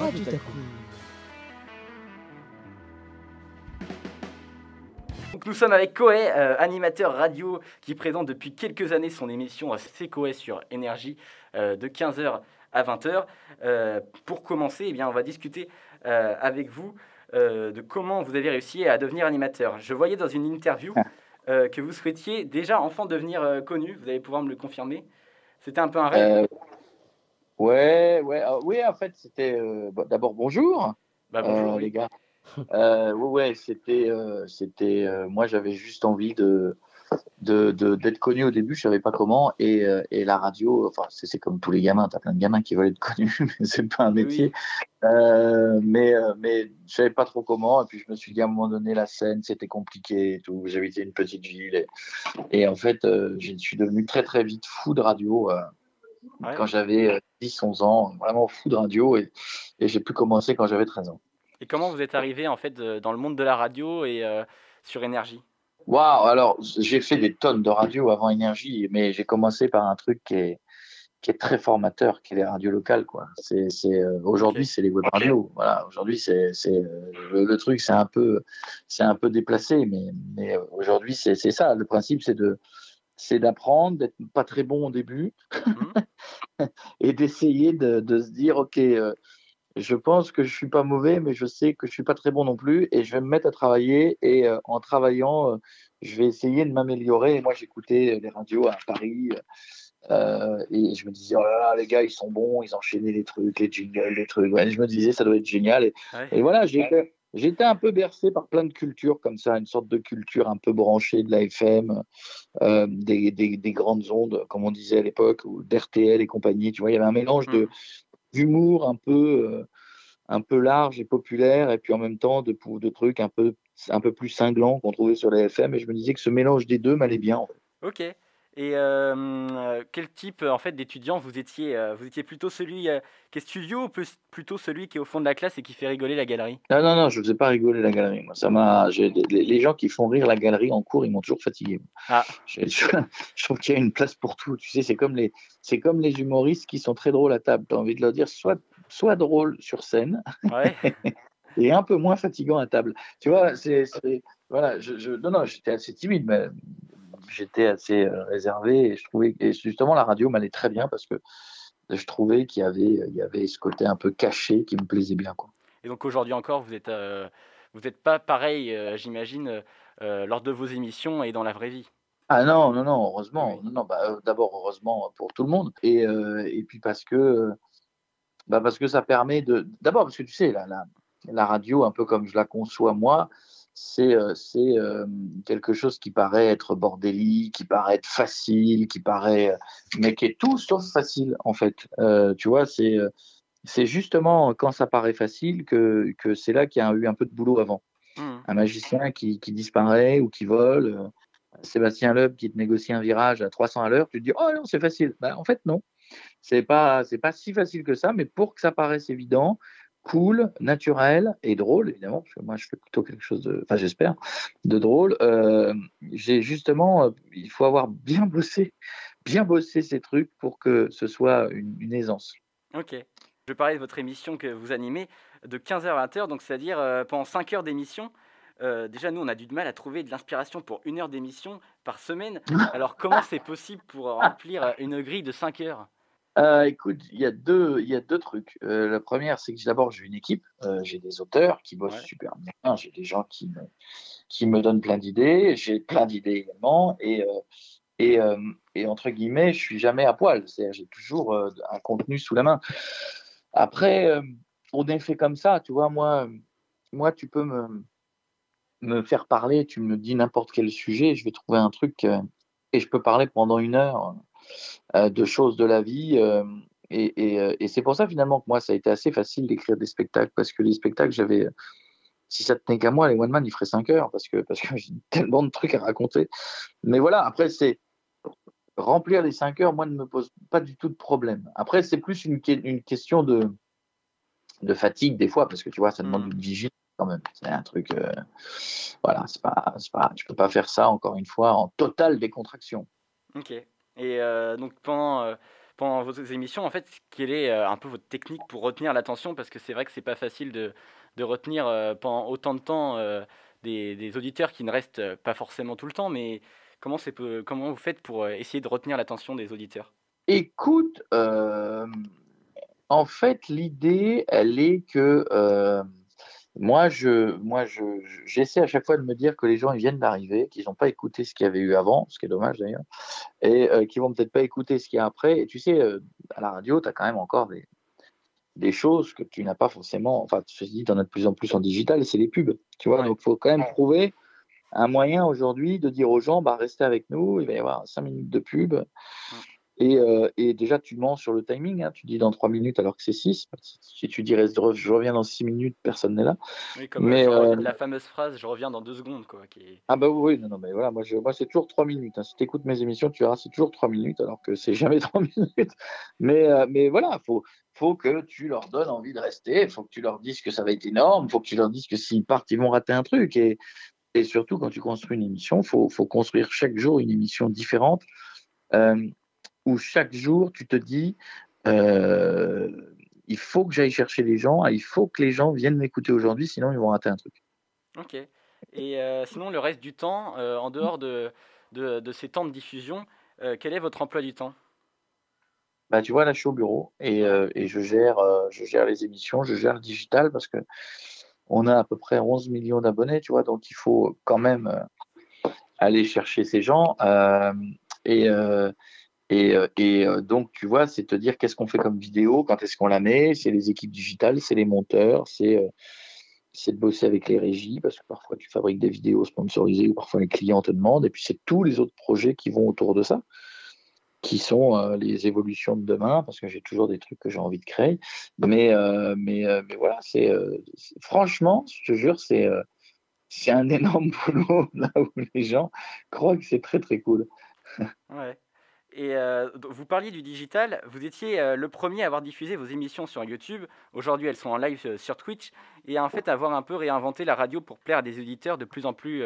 Radio Taku. Donc nous sommes avec Koé, euh, animateur radio qui présente depuis quelques années son émission C'est Koé sur Énergie euh, de 15h à 20h. Euh, pour commencer, eh bien, on va discuter euh, avec vous euh, de comment vous avez réussi à devenir animateur. Je voyais dans une interview euh, que vous souhaitiez déjà enfant devenir euh, connu. Vous allez pouvoir me le confirmer. C'était un peu un rêve. Ouais, ouais, ah, oui, en fait, c'était euh, d'abord bonjour, Bah, bonjour, euh, oui. les gars. Euh, ouais, ouais, c'était, c'était, moi, j'avais juste envie de, de, de- d'être connu au début, je savais pas comment, et, euh, et la radio, enfin, c'est, c'est comme tous les gamins, t'as plein de gamins qui veulent être connus, mais c'est pas un Oui, métier. Euh, mais, mais je savais pas trop comment, et puis je me suis dit à un moment donné, la scène, c'était compliqué et tout. J'habitais une petite ville, et, et en fait, euh, je suis devenu très très vite fou de radio. Euh, Ouais. quand j'avais 10-11 ans, vraiment fou de radio et, et j'ai pu commencer quand j'avais 13 ans. Et comment vous êtes arrivé en fait dans le monde de la radio et euh, sur Énergie? Waouh, alors j'ai fait des tonnes de radio avant Énergie, mais j'ai commencé par un truc qui est, qui est très formateur, qui est les radios locales. Quoi. C'est, c'est, euh, aujourd'hui, c'est les web radios. Voilà, aujourd'hui, c'est, c'est, euh, le, le truc, c'est un peu, c'est un peu déplacé, mais, mais euh, aujourd'hui, c'est, c'est ça. Le principe, c'est de, c'est d'apprendre, d'être pas très bon au début, et d'essayer de, de se dire, ok, euh, je pense que je suis pas mauvais, mais je sais que je suis pas très bon non plus, et je vais me mettre à travailler, et euh, en travaillant, euh, je vais essayer de m'améliorer. Et moi, j'écoutais les radios à Paris, et je me disais, oh là là, les gars, ils sont bons, ils enchaînaient les trucs, les jingles, les trucs. Ouais, je me disais, ça doit être génial. Et, Ouais. et voilà, j'étais, j'étais un peu bercé par plein de cultures comme ça, une sorte de culture un peu branchée de la FM, euh, des, des, des grandes ondes, comme on disait à l'époque, ou d'RTL et compagnie. Tu vois, il y avait un mélange de, d'humour un peu, euh, un peu large et populaire, et puis en même temps de, de trucs un peu, un peu plus cinglants qu'on trouvait sur la FM. Et je me disais que ce mélange des deux m'allait bien. en fait. Ok. Et euh, quel type en fait d'étudiant vous étiez euh, Vous étiez plutôt celui euh, qui est studio ou plutôt celui qui est au fond de la classe et qui fait rigoler la galerie? Non, non, non, je ne faisais pas rigoler la galerie. Moi, ça m'a, les, gens qui font rire la galerie en cours, ils m'ont toujours fatigué. Ah. Je, je- je trouve qu'il y a une place pour tout. Tu sais, c'est comme les, c'est comme les humoristes qui sont très drôles à table. Tu as envie de leur dire, soit, soit drôle sur scène Ouais. et un peu moins fatigant à table. Tu vois, c'est, c'est- voilà, je, je- non, non, j'étais assez timide, mais j'étais assez euh, réservé et je trouvais, et justement, la radio m'allait très bien parce que je trouvais qu'il y avait, il y avait ce côté un peu caché qui me plaisait bien, quoi. Et donc aujourd'hui encore, vous êtes euh, vous n'êtes pas pareil, euh, j'imagine, euh, lors de vos émissions et dans la vraie vie. Ah non, non, non, heureusement. Oui. Non, non, bah, d'abord, heureusement pour tout le monde. Et, et puis parce que, bah, parce que ça permet de. D'abord, parce que tu sais, la, la, la radio, un peu comme je la conçois moi, c'est euh, euh, quelque chose qui paraît être bordélique, qui paraît être facile, qui paraît. mais qui est tout sauf facile, en fait. Euh, tu vois, c'est. euh, C'est justement quand ça paraît facile que, que c'est là qu'il y a eu un peu de boulot avant Mhm. un magicien qui, qui disparaît ou qui vole, euh, Sébastien Loeb qui te négocie un virage à 300 à l'heure, tu te dis oh non c'est facile. Ben, en fait non, c'est pas c'est pas si facile que ça, mais pour que ça paraisse évident, cool, naturel et drôle évidemment, parce que moi je fais plutôt quelque chose de, enfin j'espère, de drôle. euh, j'ai justement, euh, il faut avoir bien bossé, bien bossé ces trucs pour que ce soit une, une aisance. Ok. Je parlais de votre émission que vous animez de 15h à 20h, donc c'est-à-dire euh, pendant 5 heures d'émission. Déjà, nous, on a du mal à trouver de l'inspiration pour une heure d'émission par semaine. Alors, comment c'est possible pour remplir une grille de 5 heures? Euh, écoute, il y a deux, il y a deux trucs. Euh, la première, c'est que d'abord j'ai une équipe, euh, j'ai des auteurs qui bossent Ouais. super bien, j'ai des gens qui me, qui me donnent plein d'idées, j'ai plein d'idées également, et et, et entre guillemets, je suis jamais à poil, c'est-à-dire j'ai toujours un contenu sous la main. Après, on est fait comme ça, tu vois. Moi, moi, tu peux me me faire parler, tu me dis n'importe quel sujet, je vais trouver un truc et je peux parler pendant une heure de choses de la vie. euh, et et, euh, et c'est pour ça finalement que moi, ça a été assez facile d'écrire des spectacles parce que les spectacles, j'avais, si ça tenait qu'à moi, les one man, ils feraient 5 heures parce que parce que j'ai tellement de trucs à raconter. Mais voilà, après c'est remplir les 5 heures, moi, ne me pose pas du tout de problème. Après, c'est plus une, que- une question de de fatigue des fois parce que tu vois, ça demande Mhm. une vigilance quand même. C'est un truc, euh, voilà, c'est pas, pas, tu peux pas faire ça encore une fois en totale décontraction. Ok. Et euh, donc pendant, euh, pendant vos émissions, en fait, quelle est un peu votre technique pour retenir l'attention? Parce que c'est vrai que c'est pas facile de, de retenir pendant autant de temps des, des, auditeurs qui ne restent pas forcément tout le temps, mais comment, comment vous faites pour essayer de retenir l'attention des auditeurs? Écoute, en fait, l'idée, elle est que moi, je, moi, je, j'essaie à chaque fois de me dire que les gens ils viennent d'arriver, qu'ils n'ont pas écouté ce qu'il y avait eu avant, ce qui est dommage d'ailleurs, et euh, qu'ils vont peut-être pas écouter ce qu'il y a après. Et tu sais, euh, à la radio, tu as quand même encore des, des choses que tu n'as pas forcément. Enfin, tu dis, tu en as de plus en plus en digital, c'est les pubs. Tu vois, donc il faut quand même trouver un moyen aujourd'hui de dire aux gens, bah, restez avec nous, il va y avoir cinq minutes de pub. Euh, et, déjà, tu mens sur le timing. Hein. Tu dis dans 3 minutes alors que c'est 6. Si tu dis je reviens dans 6 minutes, personne n'est là. Oui, comme mais, euh, la fameuse phrase je reviens dans 2 secondes. Quoi, Ah, bah oui, non, non, mais voilà, moi, moi c'est toujours 3 minutes. Hein. Si tu écoutes mes émissions, tu verras, c'est toujours 3 minutes alors que c'est jamais 3 minutes. Mais, euh, mais voilà, il faut, faut que tu leur donnes envie de rester. Il faut que tu leur dises que ça va être énorme. Il faut que tu leur dises que s'ils partent, ils vont rater un truc. Et, et surtout, quand tu construis une émission, il faut, faut construire chaque jour une émission différente. Euh, où chaque jour, tu te dis, euh, il faut que j'aille chercher les gens, il faut que les gens viennent m'écouter aujourd'hui, sinon ils vont rater un truc. Ok. Et euh, sinon, le reste du temps, euh, en dehors de, de, ces temps de diffusion, quel est votre emploi du temps? Bah, tu vois, là, je suis au bureau et, et je, gère, je gère les émissions, je gère le digital parce que on a à peu près 11 millions d'abonnés, tu vois, donc il faut quand même aller chercher ces gens. et, et, euh, euh, donc, tu vois, c'est te dire qu'est-ce qu'on fait comme vidéo, quand est-ce qu'on la met, c'est les équipes digitales, c'est les monteurs, c'est euh, c'est de bosser avec les régies, parce que parfois tu fabriques des vidéos sponsorisées ou parfois les clients te demandent, et puis c'est tous les autres projets qui vont autour de ça, qui sont les évolutions de demain, parce que j'ai toujours des trucs que j'ai envie de créer. Mais, mais, mais voilà, c'est franchement, je te jure, c'est c'est un énorme boulot là où les gens croient que c'est très très cool. Ouais. Et euh, vous parliez du digital, vous étiez euh, le premier à avoir diffusé vos émissions sur YouTube. Aujourd'hui, elles sont en live euh, sur Twitch. Et en fait, avoir un peu réinventé la radio pour plaire à des auditeurs de plus en plus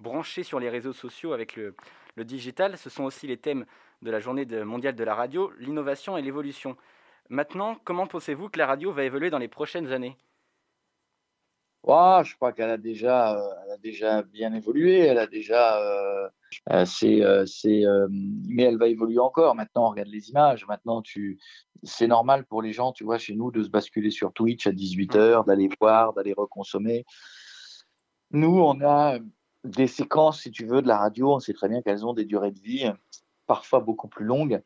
branchés sur les réseaux sociaux avec le, le, digital. Ce sont aussi les thèmes de la journée mondiale de la radio, l'innovation et l'évolution. Maintenant, comment pensez-vous que la radio va évoluer dans les prochaines années? Oh, Je crois qu'elle a, déjà, elle a déjà bien évolué. Elle a déjà euh, c'est, euh, c'est, euh, mais elle va évoluer encore. Maintenant, on regarde les images. Maintenant, tu, c'est normal pour les gens, tu vois, chez nous, de se basculer sur Twitch à 18h, d'aller voir, d'aller reconsommer. Nous, on a des séquences, si tu veux, de la radio. On sait très bien qu'elles ont des durées de vie parfois beaucoup plus longues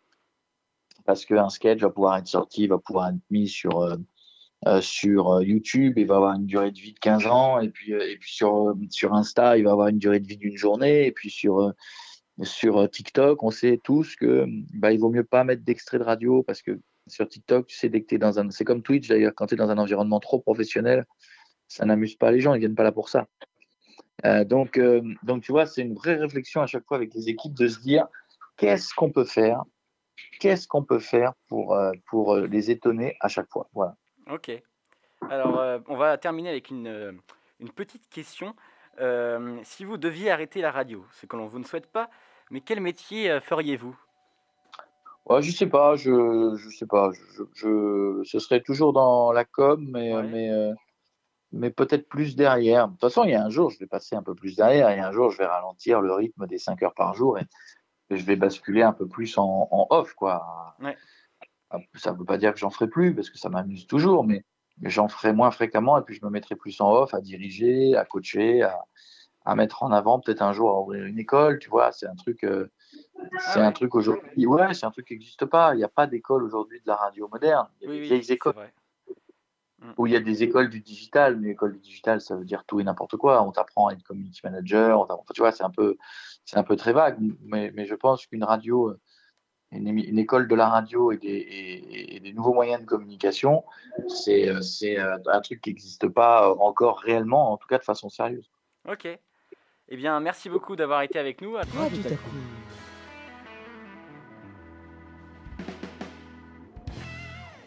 parce qu'un sketch va pouvoir être sorti, va pouvoir être mis sur, euh, sur euh, YouTube, il va avoir une durée de vie de 15 ans, et puis, euh, sur, Insta, il va avoir une durée de vie d'une journée, et puis sur, sur TikTok, on sait tous que bah, il vaut mieux pas mettre d'extrait de radio parce que sur TikTok, tu sais, dès que tu es dans un. C'est comme Twitch d'ailleurs, quand tu es dans un environnement trop professionnel, ça n'amuse pas les gens, ils viennent pas là pour ça. donc, donc, tu vois, c'est une vraie réflexion à chaque fois avec les équipes de se dire qu'est-ce qu'on peut faire Qu'est-ce qu'on peut faire pour, pour les étonner à chaque fois? Voilà. Ok. Alors, euh, on va terminer avec une, euh, une petite question. Euh, si vous deviez arrêter la radio, ce que l'on vous ne souhaite pas, mais quel métier feriez-vous? Ouais, Je sais pas, je, je sais pas. Je, je, ce serait toujours dans la com, mais, mais, mais peut-être plus derrière. De toute façon, il y a un jour, je vais passer un peu plus derrière, et un jour, je vais ralentir le rythme des 5 heures par jour, et, je vais basculer un peu plus en, en off, quoi. Ouais. Ça ne veut pas dire que j'en ferai plus, parce que ça m'amuse toujours, mais j'en ferai moins fréquemment et puis je me mettrai plus en off à diriger, à coacher, à, mettre en avant peut-être un jour à ouvrir une école, tu vois, c'est un truc, euh, c'est un truc aujourd'hui, ouais, c'est un truc qui n'existe pas. Il n'y a pas d'école aujourd'hui de la radio moderne. Il y a des vieilles écoles. Mm. Où il y a des écoles du digital, mais l'école du digital, ça veut dire tout et n'importe quoi. On t'apprend à être community manager, tu vois, c'est un peu, c'est un peu très vague. Mais, mais je pense qu'une radio, une, école de la radio et des, nouveaux moyens de communication, c'est euh, un truc qui n'existe pas encore réellement, en tout cas de façon sérieuse. Ok. Eh bien, merci beaucoup d'avoir été avec nous. À